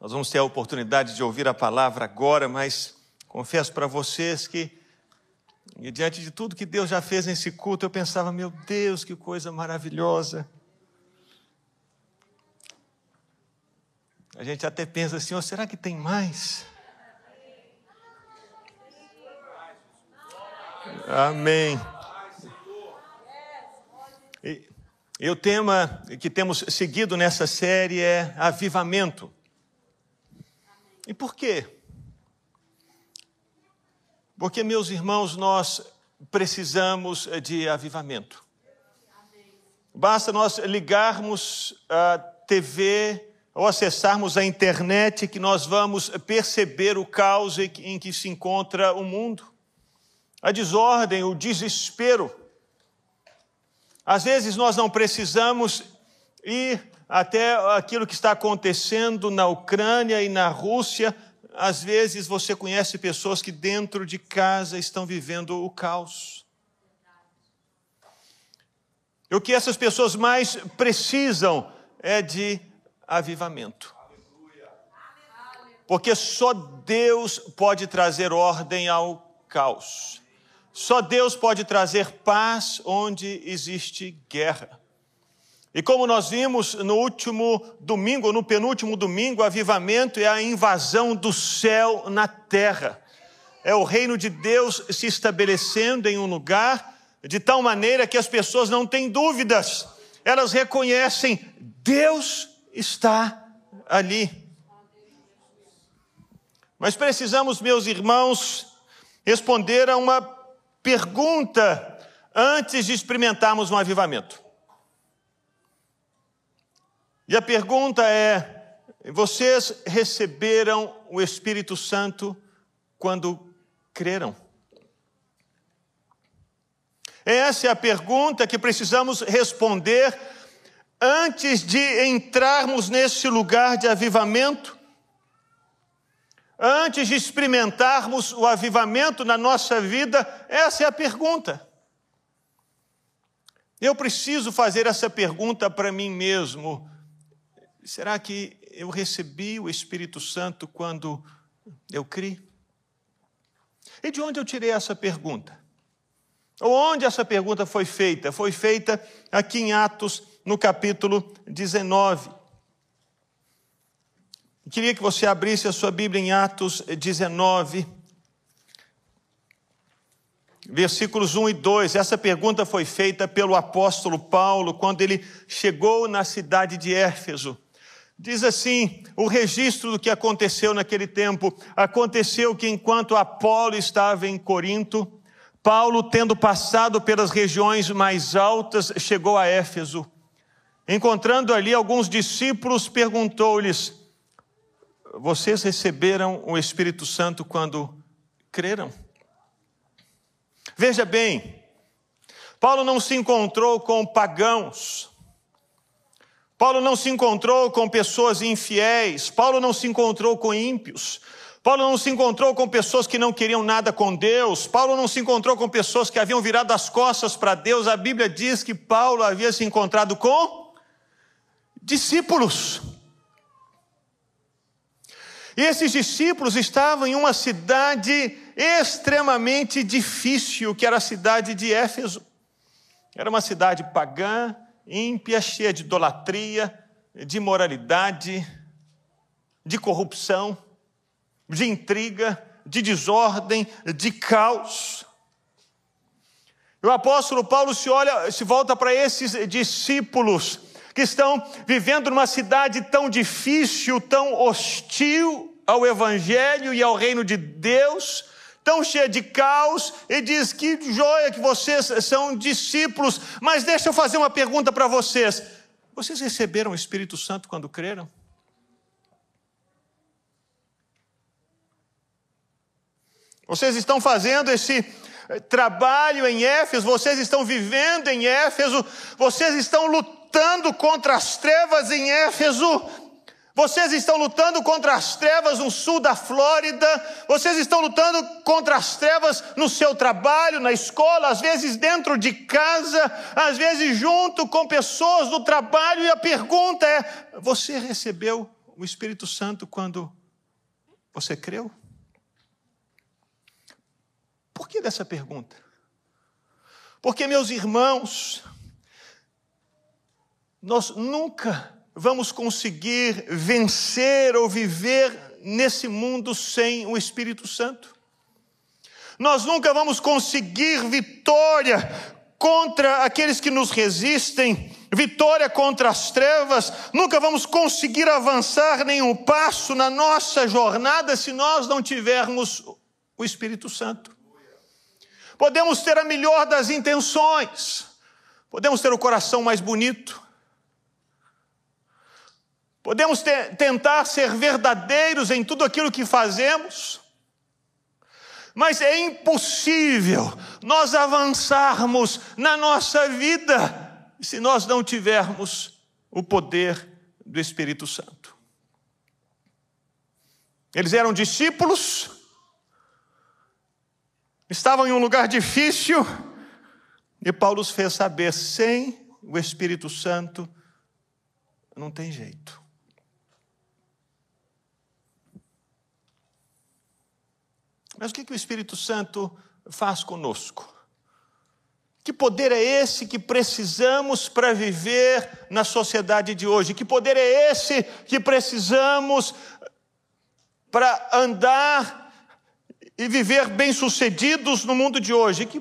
Nós vamos ter a oportunidade de ouvir a palavra agora, mas confesso para vocês que, diante de tudo que Deus já fez nesse culto, eu pensava, meu Deus, que coisa maravilhosa. A gente até pensa assim, oh, será que tem mais? Amém. E, e o tema que temos seguido nessa série é avivamento. E por quê? Porque, meus irmãos, nós precisamos de avivamento. Basta nós ligarmos a TV ou acessarmos a internet que nós vamos perceber o caos em que se encontra o mundo, a desordem, o desespero. Às vezes nós não precisamos ir até aquilo que está acontecendo na Ucrânia e na Rússia. Às vezes você conhece pessoas que dentro de casa estão vivendo o caos. E o que essas pessoas mais precisam é de avivamento. Porque só Deus pode trazer ordem ao caos. Só Deus pode trazer paz onde existe guerra. E como nós vimos no último domingo, no penúltimo domingo, avivamento é a invasão do céu na terra. É o reino de Deus se estabelecendo em um lugar de tal maneira que as pessoas não têm dúvidas. Elas reconhecem Deus está ali. Mas precisamos, meus irmãos, responder a uma pergunta antes de experimentarmos um avivamento. E a pergunta é: vocês receberam o Espírito Santo quando creram? Essa é a pergunta que precisamos responder antes de entrarmos nesse lugar de avivamento, antes de experimentarmos o avivamento na nossa vida, essa é a pergunta. Eu preciso fazer essa pergunta para mim mesmo. Será que eu recebi o Espírito Santo quando eu criei? E de onde eu tirei essa pergunta? Onde essa pergunta foi feita? Foi feita aqui em Atos, no capítulo 19. Eu queria que você abrisse a sua Bíblia em Atos 19, versículos 1 e 2. Essa pergunta foi feita pelo apóstolo Paulo quando ele chegou na cidade de Éfeso. Diz assim: o registro do que aconteceu naquele tempo. Aconteceu que enquanto Apolo estava em Corinto, Paulo, tendo passado pelas regiões mais altas, chegou a Éfeso. Encontrando ali alguns discípulos, perguntou-lhes: Vocês receberam o Espírito Santo quando creram? Veja bem, Paulo não se encontrou com pagãos, Paulo não se encontrou com pessoas infiéis, Paulo não se encontrou com ímpios, Paulo não se encontrou com pessoas que não queriam nada com Deus, Paulo não se encontrou com pessoas que haviam virado as costas para Deus. A Bíblia diz que Paulo havia se encontrado com discípulos. E esses discípulos estavam em uma cidade extremamente difícil, que era a cidade de Éfeso. Era uma cidade pagã, ímpia, cheia de idolatria, de imoralidade, de corrupção de intriga, de desordem, de caos. O apóstolo Paulo se olha, se volta para esses discípulos que estão vivendo numa cidade tão difícil, tão hostil ao evangelho e ao reino de Deus, tão cheia de caos, e diz que joia que vocês são discípulos, mas deixa eu fazer uma pergunta para vocês. Vocês receberam o Espírito Santo quando creram? Vocês estão fazendo esse eh, trabalho em Éfeso, vocês estão vivendo em Éfeso, vocês estão lutando contra as trevas em Éfeso, vocês estão lutando contra as trevas no sul da Flórida, vocês estão lutando contra as trevas no seu trabalho, na escola, às vezes dentro de casa, às vezes junto com pessoas do trabalho, e a pergunta é: você recebeu o Espírito Santo quando você creu? Por que dessa pergunta? Porque, meus irmãos, nós nunca vamos conseguir vencer ou viver nesse mundo sem o Espírito Santo. Nós nunca vamos conseguir vitória contra aqueles que nos resistem, vitória contra as trevas, nunca vamos conseguir avançar nenhum passo na nossa jornada se nós não tivermos o Espírito Santo. Podemos ter a melhor das intenções, podemos ter o coração mais bonito, podemos ter, tentar ser verdadeiros em tudo aquilo que fazemos, mas é impossível nós avançarmos na nossa vida se nós não tivermos o poder do Espírito Santo. Eles eram discípulos, estavam em um lugar difícil, e Paulo os fez saber: sem o Espírito Santo não tem jeito. Mas o que, que o Espírito Santo faz conosco? Que poder é esse que precisamos para viver na sociedade de hoje? Que poder é esse que precisamos para andar e viver bem-sucedidos no mundo de hoje? Que,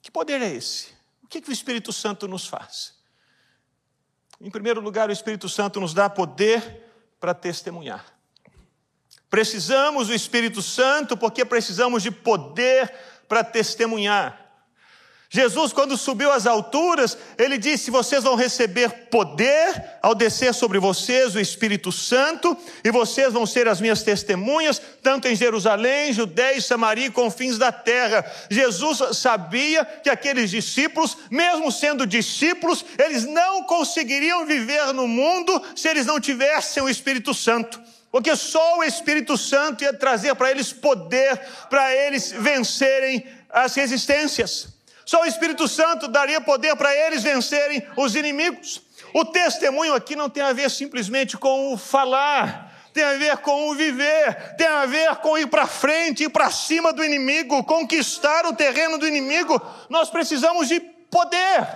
que poder é esse? O que, que o Espírito Santo nos faz? Em primeiro lugar, o Espírito Santo nos dá poder para testemunhar. Precisamos do Espírito Santo porque precisamos de poder para testemunhar. Jesus, quando subiu às alturas, ele disse: Vocês vão receber poder ao descer sobre vocês o Espírito Santo, e vocês vão ser as minhas testemunhas, tanto em Jerusalém, Judéia e Samaria e confins da terra. Jesus sabia que aqueles discípulos, mesmo sendo discípulos, eles não conseguiriam viver no mundo se eles não tivessem o Espírito Santo porque só o Espírito Santo ia trazer para eles poder, para eles vencerem as resistências. Só o Espírito Santo daria poder para eles vencerem os inimigos. O testemunho aqui não tem a ver simplesmente com o falar, tem a ver com o viver, tem a ver com ir para frente, ir para cima do inimigo, conquistar o terreno do inimigo. Nós precisamos de poder.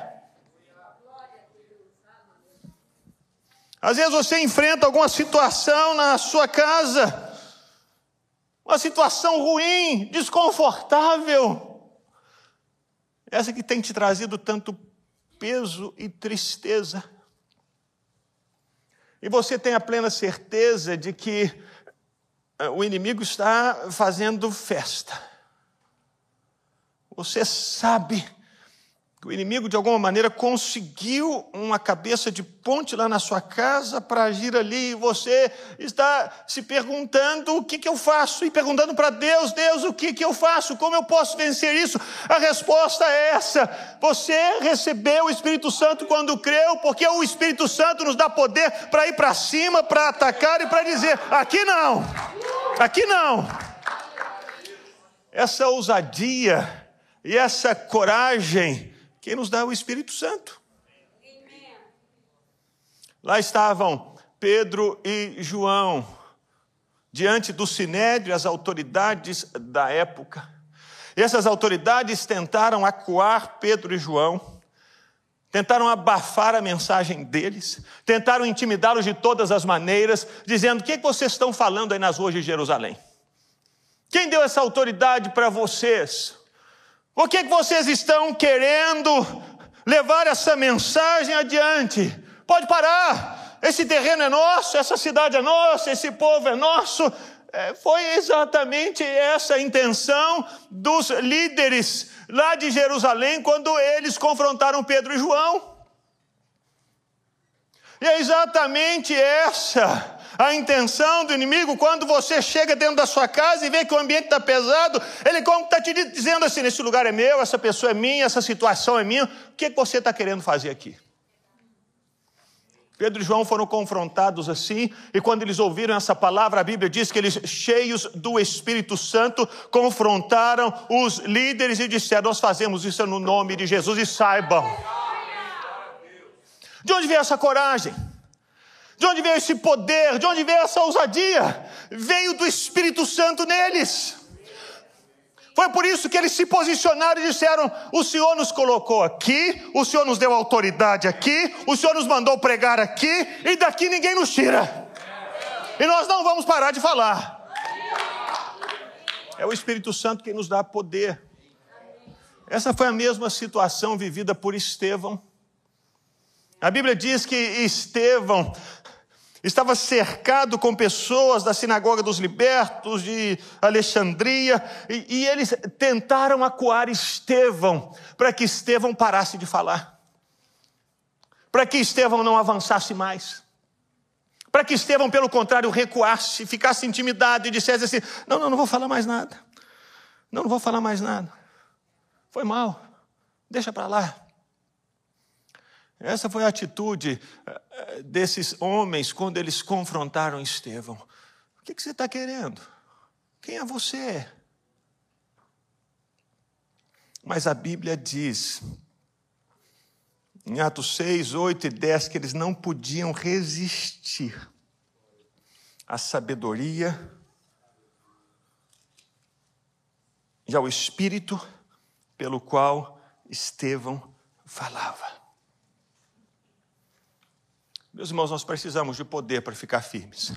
Às vezes você enfrenta alguma situação na sua casa, uma situação ruim, desconfortável. Essa que tem te trazido tanto peso e tristeza. E você tem a plena certeza de que eh, o inimigo está fazendo festa. Você sabe o inimigo, de alguma maneira, conseguiu uma cabeça de ponte lá na sua casa para agir ali, e você está se perguntando: o que, que eu faço? E perguntando para Deus: Deus, o que, que eu faço? Como eu posso vencer isso? A resposta é essa: você recebeu o Espírito Santo quando creu, porque o Espírito Santo nos dá poder para ir para cima, para atacar e para dizer: aqui não, aqui não. Essa ousadia e essa coragem quem nos dá o Espírito Santo. Lá estavam Pedro e João, diante do sinédrio, as autoridades da época. E essas autoridades tentaram acuar Pedro e João, tentaram abafar a mensagem deles, tentaram intimidá-los de todas as maneiras, dizendo: O que, é que vocês estão falando aí nas ruas de Jerusalém? Quem deu essa autoridade para vocês? Por que, que vocês estão querendo levar essa mensagem adiante? Pode parar. Esse terreno é nosso, essa cidade é nossa, esse povo é nosso. É, foi exatamente essa a intenção dos líderes lá de Jerusalém quando eles confrontaram Pedro e João. E é exatamente essa a intenção do inimigo, quando você chega dentro da sua casa e vê que o ambiente está pesado, ele como está te dizendo assim: esse lugar é meu, essa pessoa é minha, essa situação é minha, o que, é que você está querendo fazer aqui? Pedro e João foram confrontados assim, e quando eles ouviram essa palavra, a Bíblia diz que eles, cheios do Espírito Santo, confrontaram os líderes e disseram: Nós fazemos isso no nome de Jesus, e saibam De onde veio essa coragem? De onde veio esse poder? De onde veio essa ousadia? Veio do Espírito Santo neles. Foi por isso que eles se posicionaram e disseram: O Senhor nos colocou aqui, o Senhor nos deu autoridade aqui, o Senhor nos mandou pregar aqui, e daqui ninguém nos tira. E nós não vamos parar de falar. É o Espírito Santo quem nos dá poder. Essa foi a mesma situação vivida por Estevão. A Bíblia diz que Estevão estava cercado com pessoas da sinagoga dos libertos de Alexandria, e, e eles tentaram acuar Estevão, para que Estevão parasse de falar, para que Estevão não avançasse mais, para que Estevão, pelo contrário, recuasse, ficasse intimidado e dissesse assim: Não, não, não vou falar mais nada, não, não vou falar mais nada, foi mal, deixa para lá. Essa foi a atitude eh, desses homens quando eles confrontaram Estevão. O que, você está querendo? Quem é você? Mas a Bíblia diz, em Atos 6, 8 e 10, que eles não podiam resistir à sabedoria e ao espírito pelo qual Estevão falava. Meus irmãos, nós precisamos de poder para ficar firmes.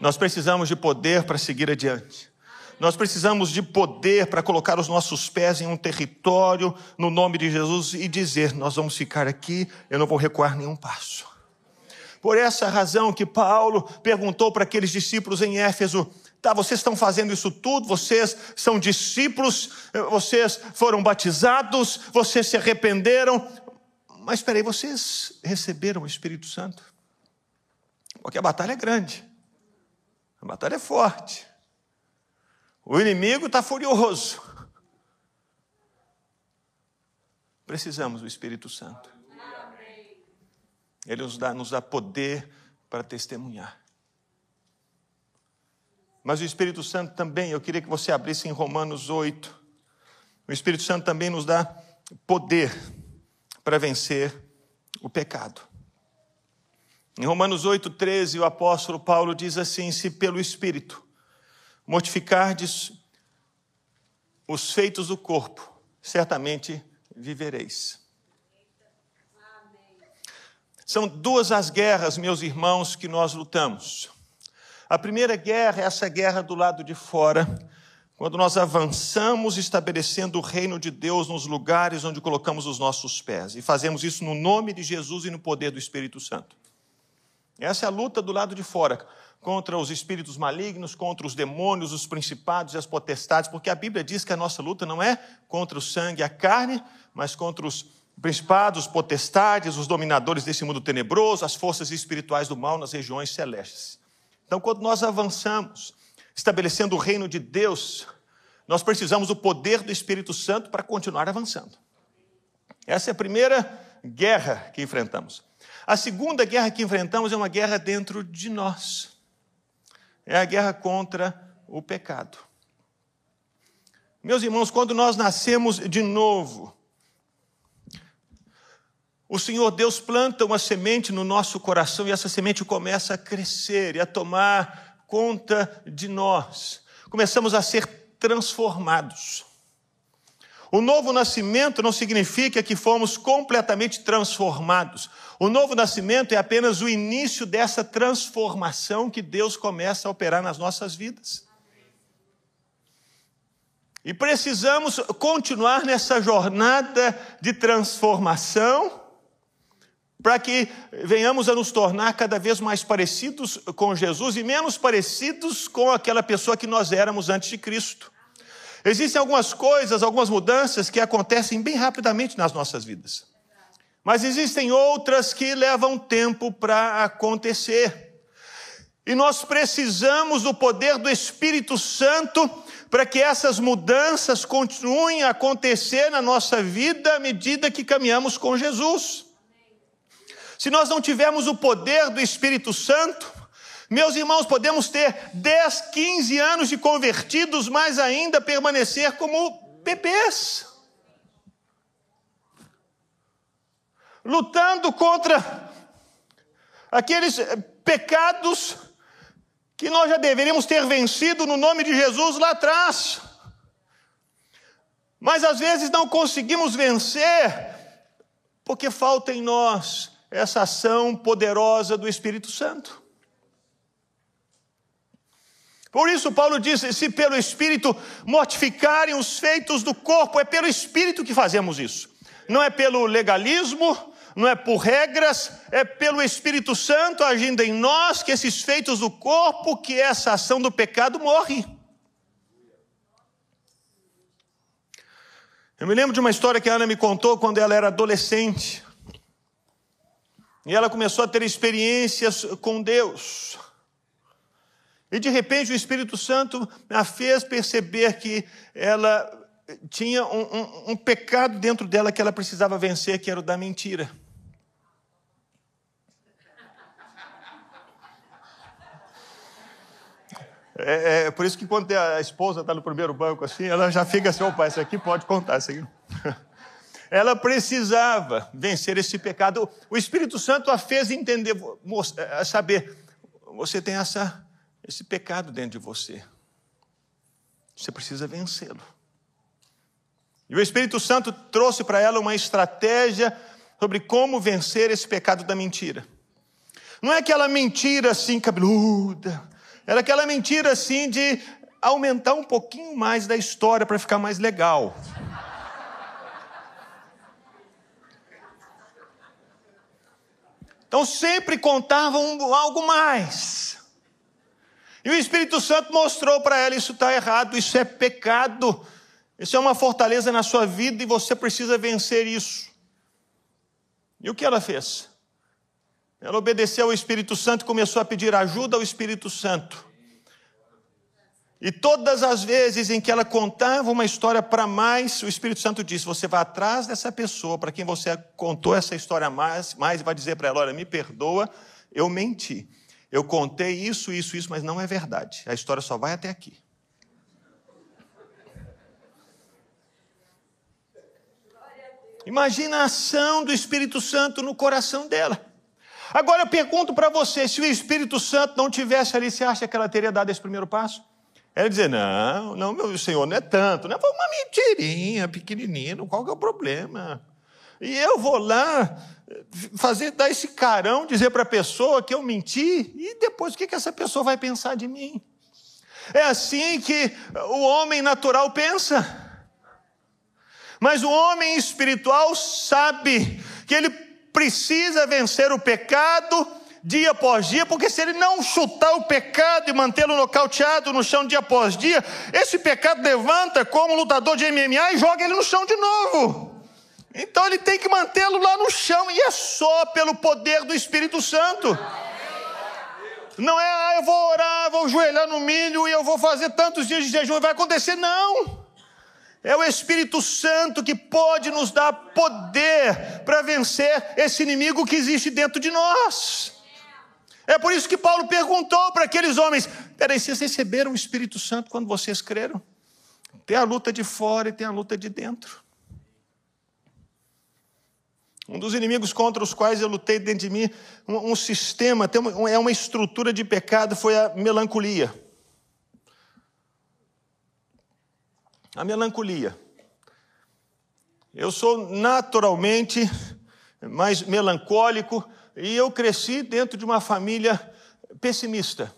Nós precisamos de poder para seguir adiante. Nós precisamos de poder para colocar os nossos pés em um território no nome de Jesus e dizer: Nós vamos ficar aqui, eu não vou recuar nenhum passo. Por essa razão que Paulo perguntou para aqueles discípulos em Éfeso: Tá, vocês estão fazendo isso tudo, vocês são discípulos, vocês foram batizados, vocês se arrependeram, mas espera aí, vocês receberam o Espírito Santo? Porque a batalha é grande, a batalha é forte, o inimigo está furioso. Precisamos do Espírito Santo. Ele nos dá, nos dá poder para testemunhar. Mas o Espírito Santo também, eu queria que você abrisse em Romanos 8. O Espírito Santo também nos dá poder para vencer o pecado. Em Romanos 8,13, o apóstolo Paulo diz assim: Se pelo Espírito mortificardes os feitos do corpo, certamente vivereis. São duas as guerras, meus irmãos, que nós lutamos. A primeira guerra é essa guerra do lado de fora, quando nós avançamos estabelecendo o reino de Deus nos lugares onde colocamos os nossos pés. E fazemos isso no nome de Jesus e no poder do Espírito Santo. Essa é a luta do lado de fora, contra os espíritos malignos, contra os demônios, os principados e as potestades, porque a Bíblia diz que a nossa luta não é contra o sangue e a carne, mas contra os principados, os potestades, os dominadores desse mundo tenebroso, as forças espirituais do mal nas regiões celestes. Então, quando nós avançamos, estabelecendo o reino de Deus, nós precisamos do poder do Espírito Santo para continuar avançando. Essa é a primeira guerra que enfrentamos. A segunda guerra que enfrentamos é uma guerra dentro de nós. É a guerra contra o pecado. Meus irmãos, quando nós nascemos de novo, o Senhor Deus planta uma semente no nosso coração e essa semente começa a crescer e a tomar conta de nós, começamos a ser transformados. O novo nascimento não significa que fomos completamente transformados. O novo nascimento é apenas o início dessa transformação que Deus começa a operar nas nossas vidas. E precisamos continuar nessa jornada de transformação para que venhamos a nos tornar cada vez mais parecidos com Jesus e menos parecidos com aquela pessoa que nós éramos antes de Cristo. Existem algumas coisas, algumas mudanças que acontecem bem rapidamente nas nossas vidas. Mas existem outras que levam tempo para acontecer. E nós precisamos do poder do Espírito Santo para que essas mudanças continuem a acontecer na nossa vida à medida que caminhamos com Jesus. Se nós não tivermos o poder do Espírito Santo, meus irmãos, podemos ter 10, 15 anos de convertidos, mas ainda permanecer como bebês. lutando contra aqueles eh, pecados que nós já deveríamos ter vencido no nome de Jesus lá atrás. Mas às vezes não conseguimos vencer porque falta em nós essa ação poderosa do Espírito Santo. Por isso, Paulo diz: se pelo Espírito mortificarem os feitos do corpo, é pelo Espírito que fazemos isso. Não é pelo legalismo, não é por regras, é pelo Espírito Santo agindo em nós que esses feitos do corpo, que essa ação do pecado morre. Eu me lembro de uma história que a Ana me contou quando ela era adolescente. E ela começou a ter experiências com Deus. E de repente o Espírito Santo a fez perceber que ela tinha um, um, um, pecado dentro dela que ela precisava vencer, que era o da mentira. É, é por isso que quando a esposa está no primeiro banco assim, ela já fica assim, opa, esse aqui pode contar, isso aqui. Ela precisava vencer esse pecado. O Espírito Santo a fez entender, saber, você tem essa esse pecado dentro de você. Você precisa vencê-lo. E o Espírito Santo trouxe para ela uma estratégia sobre como vencer esse pecado da mentira. Não é aquela mentira assim cabeluda, era aquela mentira assim de aumentar um pouquinho mais da história para ficar mais legal. Então sempre contavam algo mais. E o Espírito Santo mostrou para ela: isso está errado, isso é pecado, isso é uma fortaleza na sua vida e você precisa vencer isso. E o que ela fez? Ela obedeceu ao Espírito Santo e começou a pedir ajuda ao Espírito Santo. E todas as vezes em que ela contava uma história para mais, o Espírito Santo disse: Você vai atrás dessa pessoa para quem você contou essa história mais, mais e vai dizer para ela: Olha, me perdoa, eu menti. Eu contei isso, isso, isso, mas não é verdade. A história só vai até aqui. Imagina a ação do Espírito Santo no coração dela. Agora eu pergunto para você: se o Espírito Santo não tivesse ali, você acha que ela teria dado esse primeiro passo? Ela dizer: Não, não, meu senhor, não é tanto, né? Foi uma mentirinha, pequenininho, qual que é o problema? E eu vou lá fazer dar esse carão, dizer para a pessoa que eu menti, e depois o que, que essa pessoa vai pensar de mim? É assim que o homem natural pensa. Mas o homem espiritual sabe que ele precisa vencer o pecado dia após dia, porque se ele não chutar o pecado e mantê-lo nocauteado no chão dia após dia, esse pecado levanta como lutador de MMA e joga ele no chão de novo. Então ele tem que mantê-lo lá no chão, e é só pelo poder do Espírito Santo. Não é, ah, eu vou orar, vou joelhar no milho e eu vou fazer tantos dias de jejum e vai acontecer, não. É o Espírito Santo que pode nos dar poder para vencer esse inimigo que existe dentro de nós. É por isso que Paulo perguntou para aqueles homens: peraí, vocês receberam o Espírito Santo quando vocês creram? Tem a luta de fora e tem a luta de dentro. Um dos inimigos contra os quais eu lutei dentro de mim, um, um sistema, uma, é uma estrutura de pecado, foi a melancolia. A melancolia. Eu sou naturalmente mais melancólico e eu cresci dentro de uma família pessimista.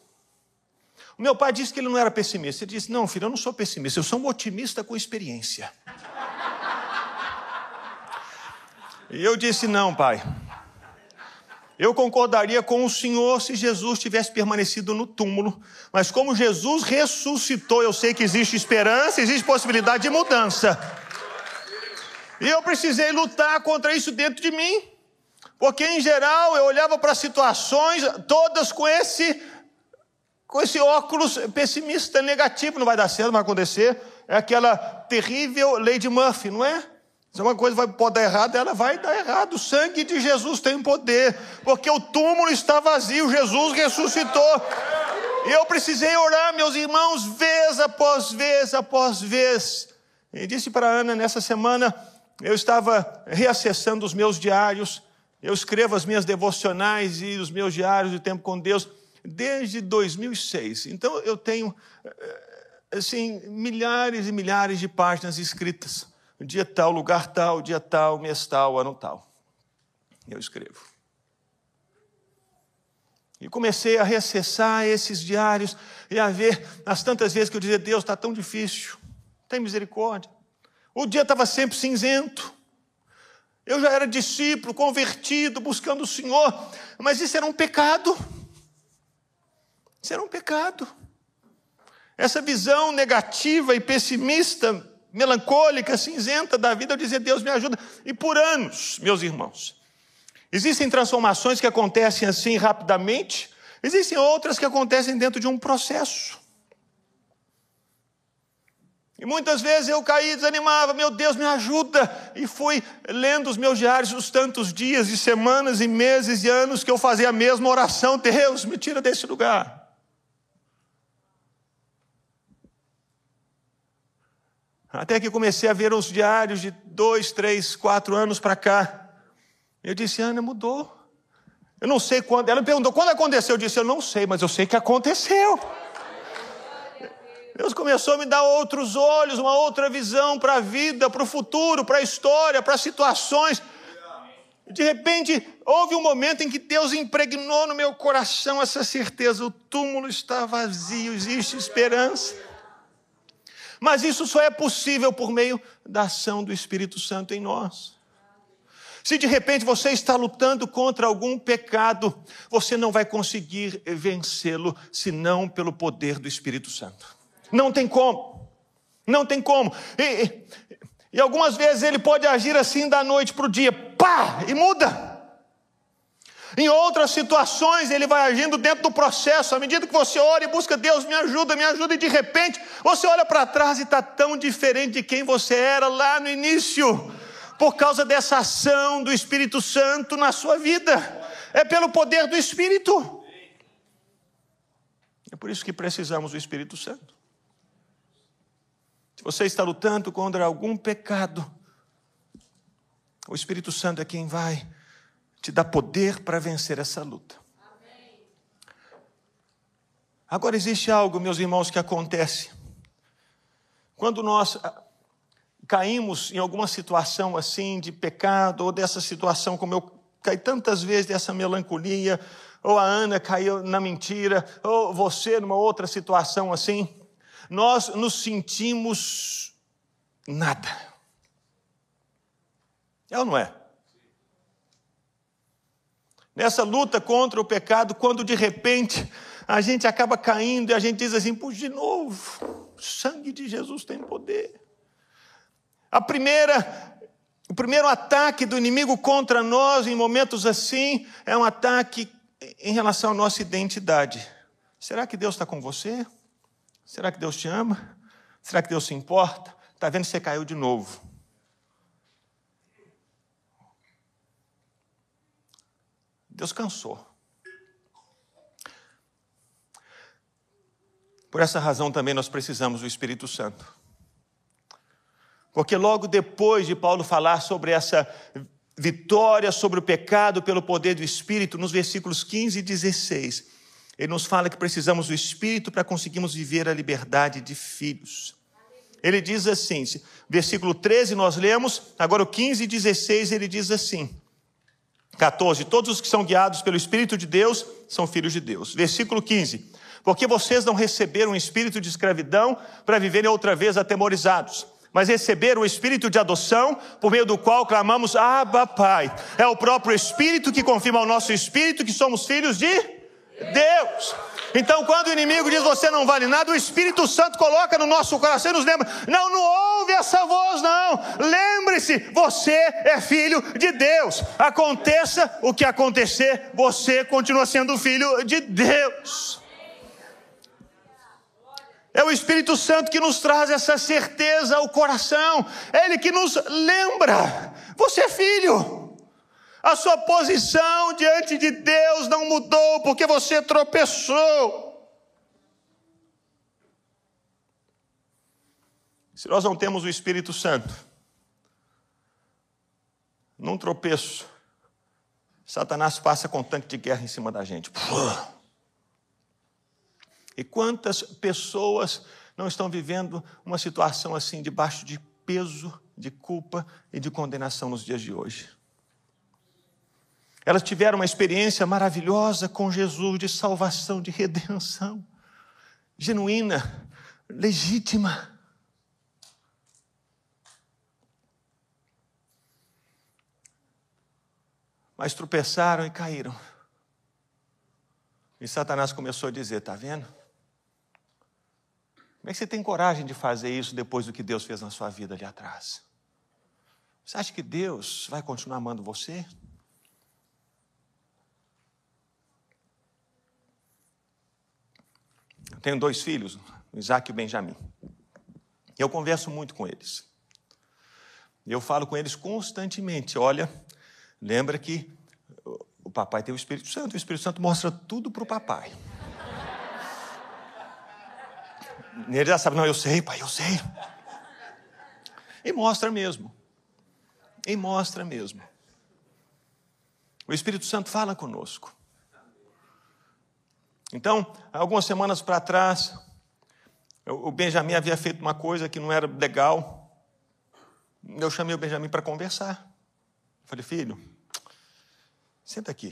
O meu pai disse que ele não era pessimista. Ele disse: Não, filho, eu não sou pessimista, eu sou um otimista com experiência. E eu disse: Não, pai. Eu concordaria com o Senhor se Jesus tivesse permanecido no túmulo, mas como Jesus ressuscitou, eu sei que existe esperança, existe possibilidade de mudança. E eu precisei lutar contra isso dentro de mim, porque em geral eu olhava para situações todas com esse com esse óculos pessimista, negativo, não vai dar certo, não vai acontecer. É aquela terrível lei de Murphy, não é? Se uma coisa pode dar errado, ela vai dar errado. O sangue de Jesus tem poder, porque o túmulo está vazio, Jesus ressuscitou. E eu precisei orar, meus irmãos, vez após vez após vez. E disse para a Ana nessa semana, eu estava reacessando os meus diários, Eu escrevo as minhas devocionais e os meus diários de tempo com Deus desde 2006. Então eu tenho eh, assim milhares e milhares de páginas escritas. Dia tal, lugar tal, dia tal, mês tal, ano tal. Eu escrevo. E comecei a reacessar esses diários e a ver as tantas vezes que eu dizia: Deus, está tão difícil, tem misericórdia. O dia estava sempre cinzento. Eu já era discípulo, convertido, buscando o Senhor, mas isso era um pecado. Isso era um pecado. Essa visão negativa e pessimista, melancólica, cinzenta da vida, eu dizia: Deus me ajuda. E por anos, meus irmãos, existem transformações que acontecem assim rapidamente, existem outras que acontecem dentro de um processo. E muitas vezes eu caí, desanimava, meu Deus, me ajuda. E fui lendo os meus diários os tantos dias e semanas e meses e anos que eu fazia a mesma oração: Deus, me tira desse lugar. Até que comecei a ver os diários de dois, três, quatro anos para cá. Eu disse, Ana, mudou. Eu não sei quando. Ela me perguntou, quando aconteceu? Eu disse, eu não sei, mas eu sei que aconteceu. Deus começou a me dar outros olhos, uma outra visão para a vida, para o futuro, para a história, para situações. De repente, houve um momento em que Deus impregnou no meu coração essa certeza: o túmulo está vazio, existe esperança. Mas isso só é possível por meio da ação do Espírito Santo em nós. Se de repente você está lutando contra algum pecado, você não vai conseguir vencê-lo senão pelo poder do Espírito Santo. Não tem como. Não tem como. E, e algumas vezes ele pode agir assim da noite para o dia, pá, e muda. Em outras situações, ele vai agindo dentro do processo. À medida que você ora e busca Deus, me ajuda, me ajuda, e de repente você olha para trás e está tão diferente de quem você era lá no início, por causa dessa ação do Espírito Santo na sua vida. É pelo poder do Espírito. É por isso que precisamos do Espírito Santo. Se você está lutando contra algum pecado, o Espírito Santo é quem vai te dar poder para vencer essa luta. Agora existe algo, meus irmãos, que acontece. Quando nós ah, caímos em alguma situação assim de pecado, ou dessa situação, como eu caí tantas vezes dessa melancolia, ou a Ana caiu na mentira, ou você numa outra situação assim, nós nos sentimos nada. É ou não é? Nessa luta contra o pecado, quando de repente a gente acaba caindo e a gente diz assim: puxa, de novo, o sangue de Jesus tem poder. A primeira, o primeiro ataque do inimigo contra nós em momentos assim é um ataque em relação à nossa identidade. Será que Deus está com você? Será que Deus te ama? Será que Deus se importa? Está vendo que você caiu de novo. Deus cansou. Por essa razão também nós precisamos do Espírito Santo. Porque logo depois de Paulo falar sobre essa vitória sobre o pecado pelo poder do Espírito, nos versículos 15 e 16, ele nos fala que precisamos do Espírito para conseguirmos viver a liberdade de filhos. Ele diz assim, versículo 13 nós lemos, agora o 15 e 16 ele diz assim, 14, todos os que são guiados pelo Espírito de Deus são filhos de Deus. Versículo 15, porque vocês não receberam um espírito de escravidão para viverem outra vez atemorizados, mas receberam o espírito de adoção, por meio do qual clamamos, Abba Pai. É o próprio Espírito que confirma ao nosso espírito que somos filhos de Deus. Então, quando o inimigo diz você não vale nada, o Espírito Santo coloca no nosso coração e nos lembra: não, não ouve essa voz, não. Lembre-se, você é filho de Deus. Aconteça o que acontecer, você continua sendo filho de Deus. É o Espírito Santo que nos traz essa certeza ao coração, é Ele que nos lembra: você é filho. A sua posição diante de Deus não mudou porque você tropeçou. Se nós não temos o Espírito Santo, num tropeço, Satanás passa com um tanque de guerra em cima da gente. E quantas pessoas não estão vivendo uma situação assim, debaixo de peso, de culpa e de condenação nos dias de hoje? Elas tiveram uma experiência maravilhosa com Jesus de salvação, de redenção, genuína, legítima. Mas tropeçaram e caíram. E Satanás começou a dizer: está vendo? Como é que você tem coragem de fazer isso depois do que Deus fez na sua vida ali atrás? Você acha que Deus vai continuar amando você? Eu tenho dois filhos, Isaac e Benjamim. Eu converso muito com eles. Eu falo com eles constantemente. Olha, lembra que o papai tem o Espírito Santo, o Espírito Santo mostra tudo para o papai. Ele já sabe, não, eu sei, pai, eu sei. E mostra mesmo. E mostra mesmo. O Espírito Santo fala conosco. Então, algumas semanas para trás, o Benjamin havia feito uma coisa que não era legal. Eu chamei o Benjamin para conversar. Falei, filho, senta aqui.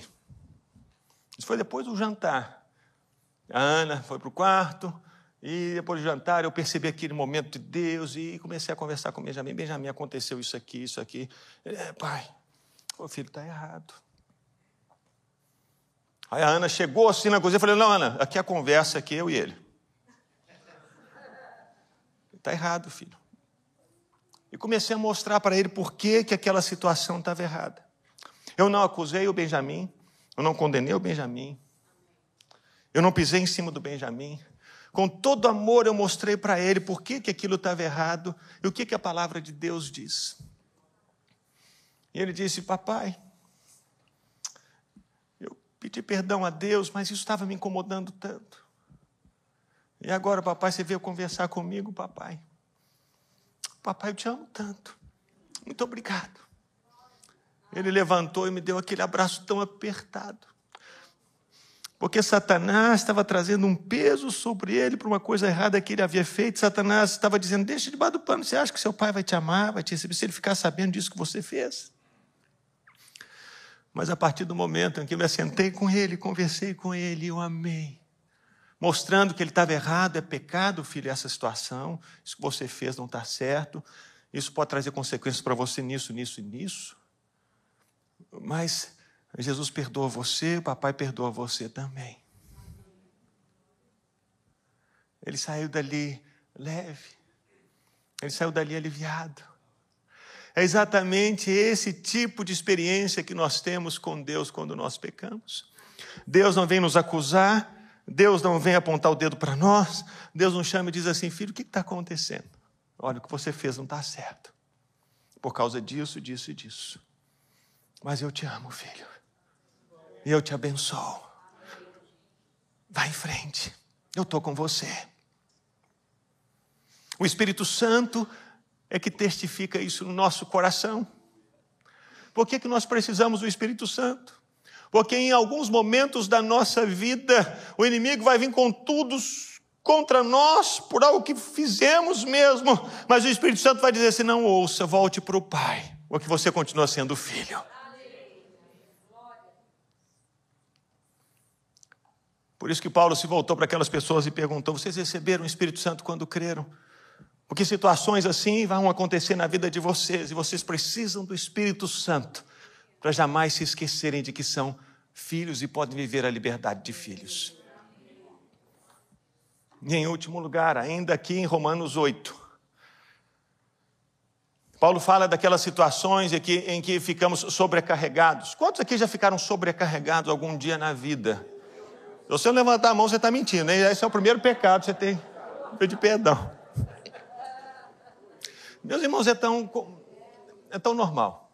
Isso foi depois do jantar. A Ana foi para o quarto, e depois do jantar eu percebi aquele momento de Deus e comecei a conversar com o Benjamin. Benjamin, aconteceu isso aqui, isso aqui. Ele, é, pai, o filho está errado. Aí a Ana chegou assim na cozinha e falei, não, Ana, aqui é a conversa aqui, eu e ele. Está errado, filho. E comecei a mostrar para ele por que, que aquela situação estava errada. Eu não acusei o Benjamin, eu não condenei o Benjamin, eu não pisei em cima do Benjamin. Com todo amor eu mostrei para ele por que, que aquilo estava errado e o que, que a palavra de Deus diz. E ele disse, papai, pedi perdão a Deus, mas isso estava me incomodando tanto. E agora, papai, você veio conversar comigo, papai. Papai, eu te amo tanto. Muito obrigado. Ele levantou e me deu aquele abraço tão apertado. Porque Satanás estava trazendo um peso sobre ele por uma coisa errada que ele havia feito. Satanás estava dizendo: Deixa debaixo do pano. Você acha que seu pai vai te amar, vai te receber, se ele ficar sabendo disso que você fez? Mas a partir do momento em que eu me assentei com ele, conversei com ele, eu amei. Mostrando que ele estava errado, é pecado, filho, essa situação, isso que você fez não está certo, isso pode trazer consequências para você nisso, nisso e nisso. Mas Jesus perdoa você, o papai perdoa você também. Ele saiu dali leve, ele saiu dali aliviado. É exatamente esse tipo de experiência que nós temos com Deus quando nós pecamos. Deus não vem nos acusar, Deus não vem apontar o dedo para nós, Deus nos chama e diz assim: filho, o que está acontecendo? Olha, o que você fez não está certo. Por causa disso, disso e disso. Mas eu te amo, filho. E eu te abençoo. Vá em frente. Eu estou com você. O Espírito Santo é que testifica isso no nosso coração. Por que, que nós precisamos do Espírito Santo? Porque em alguns momentos da nossa vida, o inimigo vai vir com tudo contra nós por algo que fizemos mesmo, mas o Espírito Santo vai dizer assim: não ouça, volte para o Pai, porque você continua sendo filho. Por isso que Paulo se voltou para aquelas pessoas e perguntou: vocês receberam o Espírito Santo quando creram? Porque situações assim vão acontecer na vida de vocês e vocês precisam do Espírito Santo para jamais se esquecerem de que são filhos e podem viver a liberdade de filhos. E em último lugar, ainda aqui em Romanos 8, Paulo fala daquelas situações em que, em que ficamos sobrecarregados. Quantos aqui já ficaram sobrecarregados algum dia na vida? Se você levantar a mão, você está mentindo. Né? Esse é o primeiro pecado, você tem pedir perdão. Meus irmãos, é tão, é tão normal.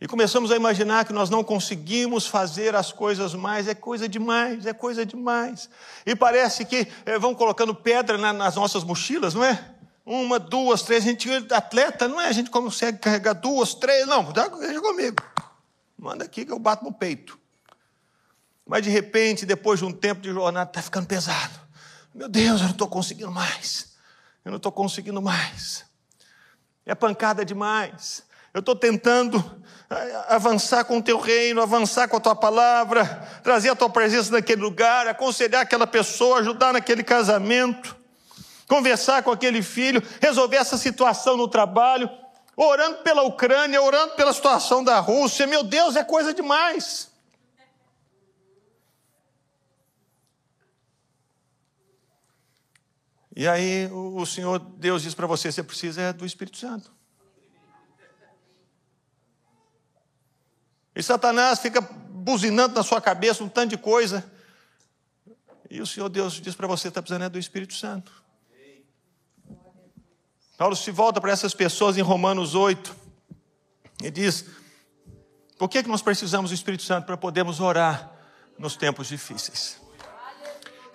E começamos a imaginar que nós não conseguimos fazer as coisas mais, é coisa demais, é coisa demais. E parece que é, vão colocando pedra na, nas nossas mochilas, não é? uma, duas, três. A gente atleta, não é? A gente consegue carregar duas, três. Não, deixa comigo. Manda aqui que eu bato no peito. Mas de repente, depois de um tempo de jornada, está ficando pesado. Meu Deus, eu não estou conseguindo mais. Eu não estou conseguindo mais. É pancada demais. Eu estou tentando eh, avançar com o teu reino, avançar com a tua palavra, trazer a tua presença naquele lugar, aconselhar aquela pessoa, ajudar naquele casamento, conversar com aquele filho, resolver essa situação no trabalho, orando pela Ucrânia, orando pela situação da Rússia. Meu Deus, é coisa demais. E aí o Senhor Deus diz para você: você precisa é do Espírito Santo. E Satanás fica buzinando na sua cabeça um tanto de coisa. E o Senhor Deus diz para você: está precisando é do Espírito Santo. Paulo se volta para essas pessoas em Romanos 8 e diz: por que, que nós precisamos do Espírito Santo para podermos orar nos tempos difíceis?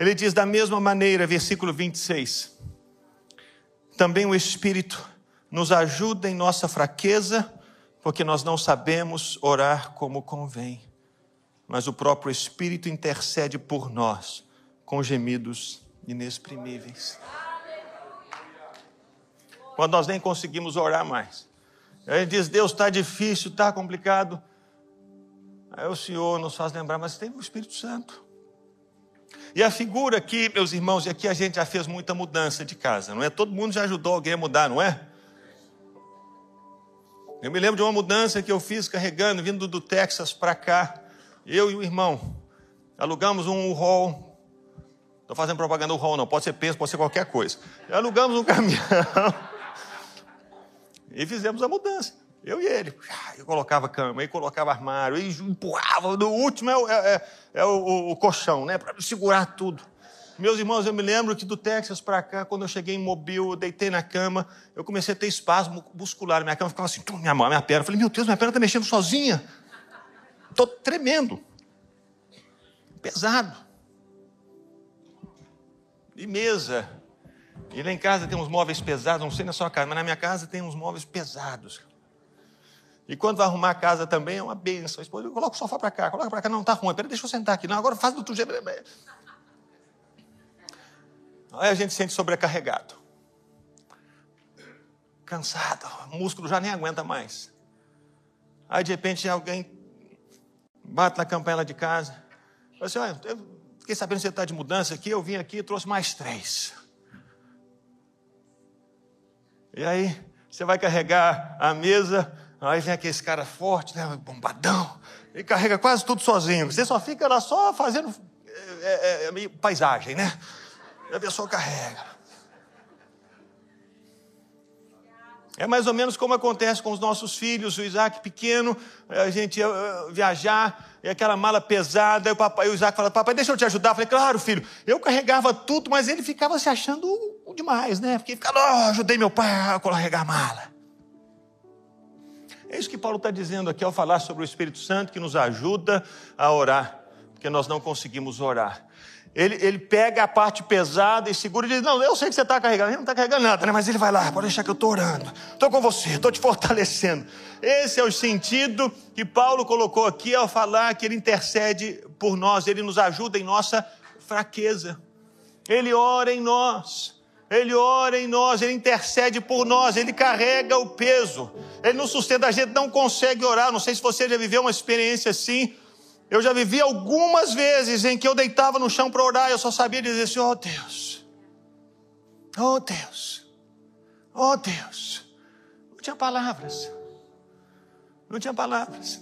Ele diz da mesma maneira, versículo 26. Também o Espírito nos ajuda em nossa fraqueza, porque nós não sabemos orar como convém. Mas o próprio Espírito intercede por nós com gemidos inexprimíveis. Quando nós nem conseguimos orar mais. Aí diz: Deus está difícil, está complicado. Aí o Senhor nos faz lembrar, mas tem o Espírito Santo. E a figura aqui, meus irmãos, e aqui a gente já fez muita mudança de casa, não é? Todo mundo já ajudou alguém a mudar, não é? Eu me lembro de uma mudança que eu fiz carregando, vindo do Texas para cá. Eu e o irmão alugamos um hall. Estou fazendo propaganda do hall, não. Pode ser penso, pode ser qualquer coisa. Alugamos um caminhão e fizemos a mudança. Eu e ele. Eu colocava cama, ele colocava armário, e empurrava. No último é, é, é, é o, o, o, colchão, né? Para segurar tudo. Meus irmãos, eu me lembro que do Texas para cá, quando eu cheguei em Mobile, eu deitei na cama, eu comecei a ter espasmo muscular. Minha cama ficava assim, minha mão, minha perna. Eu falei, meu Deus, minha perna está mexendo sozinha. Estou tremendo. Pesado. E mesa. E lá em casa tem uns móveis pesados, não sei na sua casa, mas na minha casa tem uns móveis pesados. E quando vai arrumar a casa também é uma benção. A esposa, coloca o sofá para cá, coloca para cá. Não, está ruim. Peraí, deixa eu sentar aqui. Não, agora faz do outro jeito. Aí a gente se sente sobrecarregado. Cansado. O músculo já nem aguenta mais. Aí de repente alguém bate na campanha lá de casa. Fala assim, olha, eu fiquei sabendo que você está de mudança aqui, eu vim aqui e trouxe mais três. E aí, você vai carregar a mesa, Aí vem aquele cara forte, né, bombadão, e carrega quase tudo sozinho. Você só fica lá só fazendo é, é, é, paisagem, né? E a pessoa carrega. É mais ou menos como acontece com os nossos filhos, o Isaac pequeno, a gente ia viajar, e aquela mala pesada, e o, papai, o Isaac fala, papai, deixa eu te ajudar. Eu falei, claro, filho, eu carregava tudo, mas ele ficava se achando demais, né? Porque ficava, oh, ajudei meu pai a carregar a mala. É isso que Paulo está dizendo aqui ao falar sobre o Espírito Santo que nos ajuda a orar, porque nós não conseguimos orar. Ele, ele pega a parte pesada e segura e diz: Não, eu sei que você está carregando, ele não está carregando nada, né? mas ele vai lá, pode deixar que eu estou orando, estou com você, estou te fortalecendo. Esse é o sentido que Paulo colocou aqui ao falar que ele intercede por nós, ele nos ajuda em nossa fraqueza, ele ora em nós. Ele ora em nós, Ele intercede por nós, Ele carrega o peso, Ele nos sustenta, a gente não consegue orar. Não sei se você já viveu uma experiência assim. Eu já vivi algumas vezes em que eu deitava no chão para orar, eu só sabia dizer assim: oh Deus, oh Deus, oh Deus. Não tinha palavras, não tinha palavras.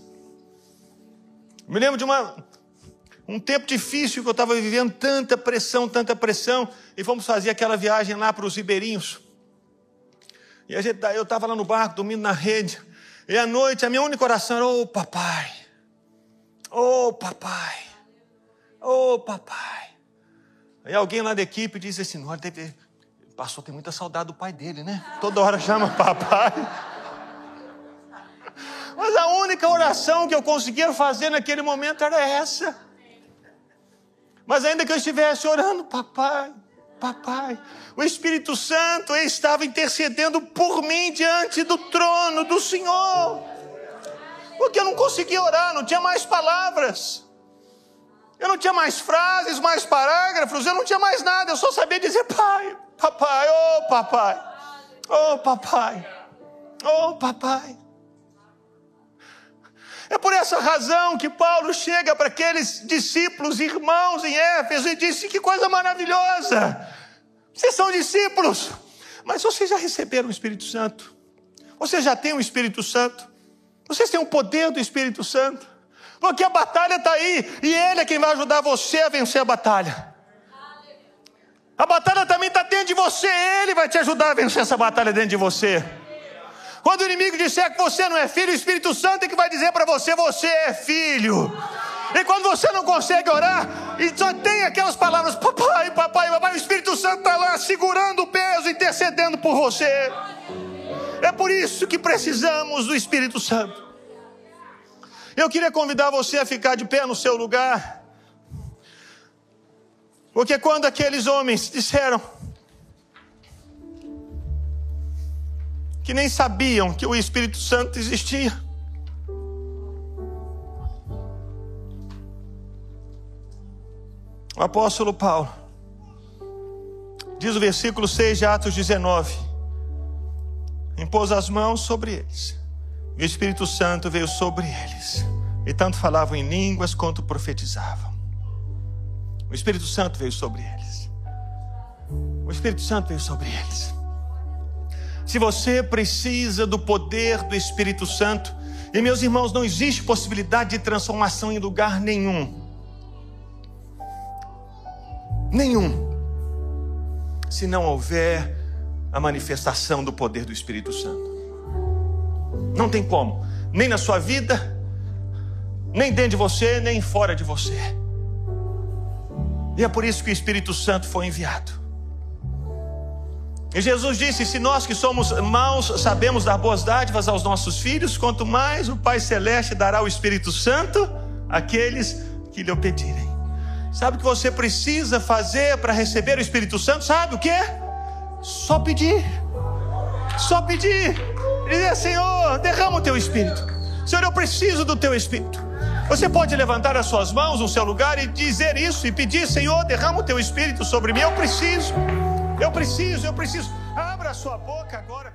Me lembro de uma, um tempo difícil que eu estava vivendo, tanta pressão, tanta pressão, e fomos fazer aquela viagem lá para os ribeirinhos. E a gente, eu estava lá no barco, dormindo na rede, e à noite a minha única oração era: Ô oh, papai, ô oh, papai, ô oh, papai. Aí alguém lá da equipe disse assim: Olha, teve, passou, tem muita saudade do pai dele, né? Toda hora chama papai. Mas a única oração que eu conseguia fazer naquele momento era essa. Mas ainda que eu estivesse orando, papai, papai. O Espírito Santo estava intercedendo por mim diante do trono do Senhor. Porque eu não conseguia orar, não tinha mais palavras. Eu não tinha mais frases, mais parágrafos, eu não tinha mais nada, eu só sabia dizer pai, papai, oh papai, oh papai, oh papai. É por essa razão que Paulo chega para aqueles discípulos, irmãos em Éfeso e disse: Que coisa maravilhosa! Vocês são discípulos, mas vocês já receberam o Espírito Santo. Vocês já têm o Espírito Santo. Vocês têm o poder do Espírito Santo. Porque a batalha está aí e Ele é quem vai ajudar você a vencer a batalha. A batalha também está dentro de você, Ele vai te ajudar a vencer essa batalha dentro de você. Quando o inimigo disser que você não é filho, o Espírito Santo é que vai dizer para você: você é filho. E quando você não consegue orar, e só tem aquelas palavras, papai, papai, papai, o Espírito Santo está lá segurando o peso, intercedendo por você. É por isso que precisamos do Espírito Santo. Eu queria convidar você a ficar de pé no seu lugar. Porque quando aqueles homens disseram, que nem sabiam que o Espírito Santo existia. O apóstolo Paulo, diz o versículo 6 de Atos 19: impôs as mãos sobre eles, e o Espírito Santo veio sobre eles, e tanto falavam em línguas quanto profetizavam. O Espírito Santo veio sobre eles. O Espírito Santo veio sobre eles. Se você precisa do poder do Espírito Santo, e meus irmãos, não existe possibilidade de transformação em lugar nenhum. Nenhum. Se não houver a manifestação do poder do Espírito Santo. Não tem como. Nem na sua vida, nem dentro de você, nem fora de você. E é por isso que o Espírito Santo foi enviado. E Jesus disse: Se nós que somos maus sabemos dar boas dádivas aos nossos filhos, quanto mais o Pai Celeste dará o Espírito Santo àqueles que lhe pedirem. Sabe o que você precisa fazer para receber o Espírito Santo? Sabe o que? Só pedir. Só pedir. Dizer: Senhor, derrama o teu Espírito. Senhor, eu preciso do teu Espírito. Você pode levantar as suas mãos no seu lugar e dizer isso e pedir: Senhor, derrama o teu Espírito sobre mim. Eu preciso. Eu preciso, eu preciso. Abra sua boca agora.